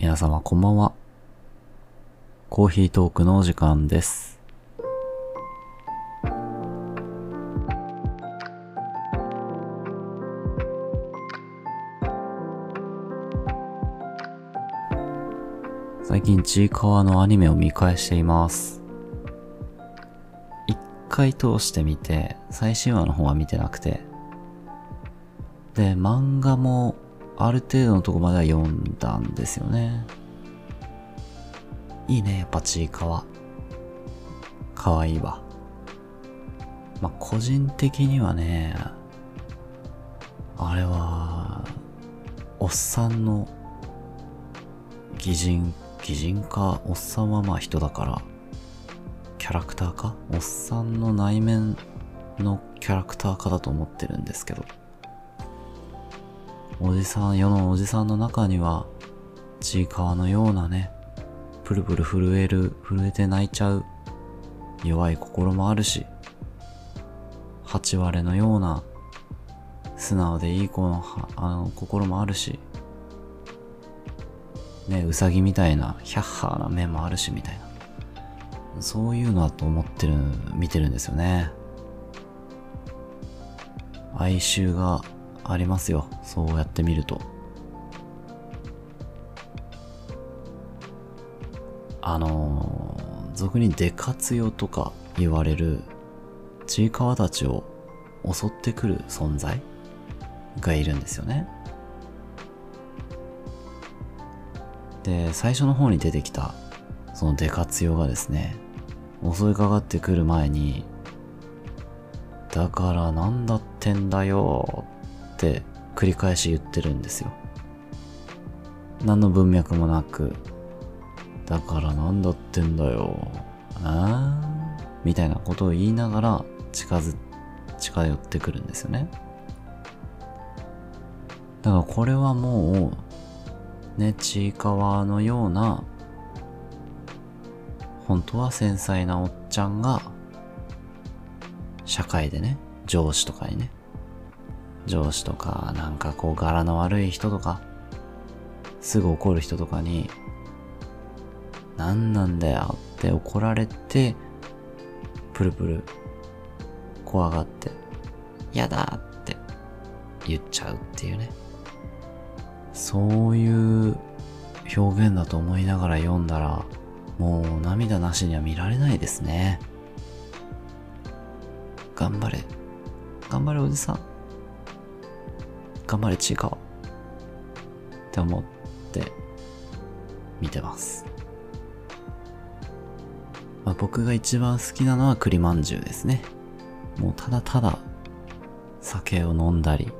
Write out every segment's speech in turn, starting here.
皆様こんばんは。コーヒートークのお時間です。最近ちいかわのアニメを見返しています。一回通して見て、最新話の方は見てなくて。で、漫画もある程度のとこまでは読んだんですよね。いいね、やっぱちいかわ。かわいいわ。まあ、個人的にはね、あれは、おっさんの擬人、擬人か、おっさんはまあ人だから、キャラクターか？おっさんの内面のキャラクターかだと思ってるんですけど。おじさん、世のおじさんの中には、ちいかわのようなね、プルプル震える、震えて泣いちゃう、弱い心もあるし、八割れのような、素直でいい子の、あの、心もあるし、ね、うさぎみたいな、ヒャッハーな目もあるし、みたいな。そういうのだと思ってる、見てるんですよね。哀愁がありますよ。そうやって見ると。あのー、俗にデカツヨとか言われる、ちいかわたちを襲ってくる存在がいるんですよね。で、最初の方に出てきた、そのデカツヨがですね、襲いかかってくる前に、だからなんだってんだよって繰り返し言ってるんですよ。何の文脈もなく、だからなんだってんだよ。あーみたいなことを言いながら近づ、近寄ってくるんですよね。だからこれはもう、ね、ちいかわのような、本当は繊細なおっちゃんが、社会でね、上司とかにね、上司とか、なんかこう柄の悪い人とか、すぐ怒る人とかに、何なんだよって怒られて、プルプル、怖がって、やだって言っちゃうっていうね。そういう表現だと思いながら読んだら、もう涙なしには見られないですね。頑張れ。頑張れおじさん。頑張れちいかわ。って思って見てます。まあ、僕が一番好きなのは栗まんじゅうですね。もうただただ酒を飲んだり、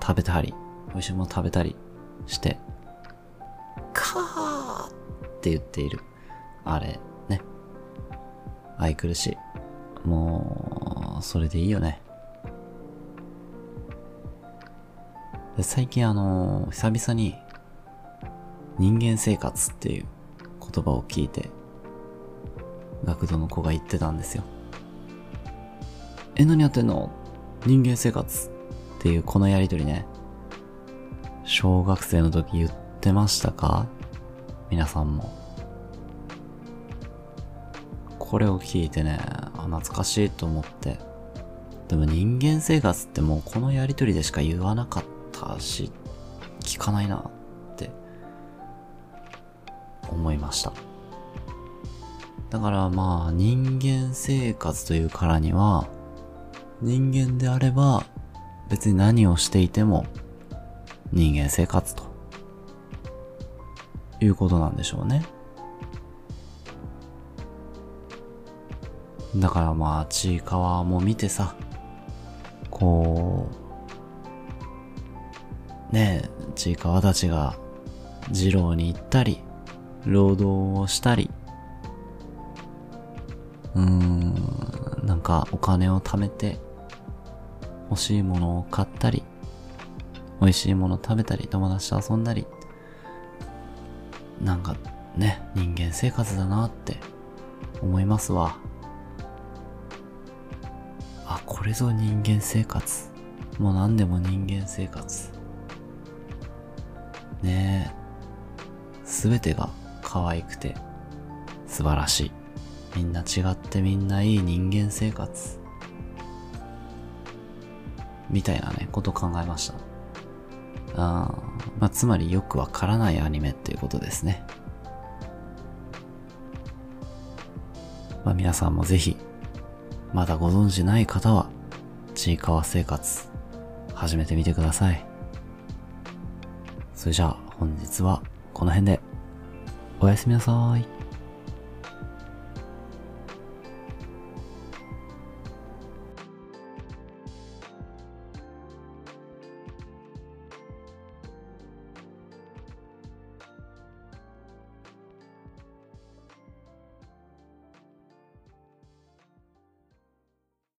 食べたり、美味しいもの食べたりして、カーって言っている。あれ、ね。愛くるしい。もう、それでいいよね。最近あの久々に、人間生活っていう言葉を聞いて、学童の子が言ってたんですよ。え、何やってんの？人間生活っていうこのやりとりね。小学生の時言ってましたか？皆さんも。これを聞いてね、あ懐かしいと思って。でも人間生活ってもうこのやりとりでしか言わなかったし、聞かないなって思いました。だからまあ人間生活というからには、人間であれば別に何をしていても人間生活ということなんでしょうね。だからまあちいかわも見てさ、こう、ねえ、ちいかわたちが二郎に行ったり、労働をしたり、うーん、なんかお金を貯めて欲しいものを買ったり、美味しいもの食べたり、友達と遊んだり、なんかね、人間生活だなって思いますわ。あ、これぞ人間生活。もう何でも人間生活。ねえ。全てが可愛くて素晴らしい。みんな違ってみんないい人間生活。みたいなね、こと考えました。あまあ、つまりよくわからないアニメっていうことですね。まあ、皆さんもぜひ、まだご存知ない方は、ちいかわ生活、始めてみてください。それじゃあ、本日はこの辺で、おやすみなさい。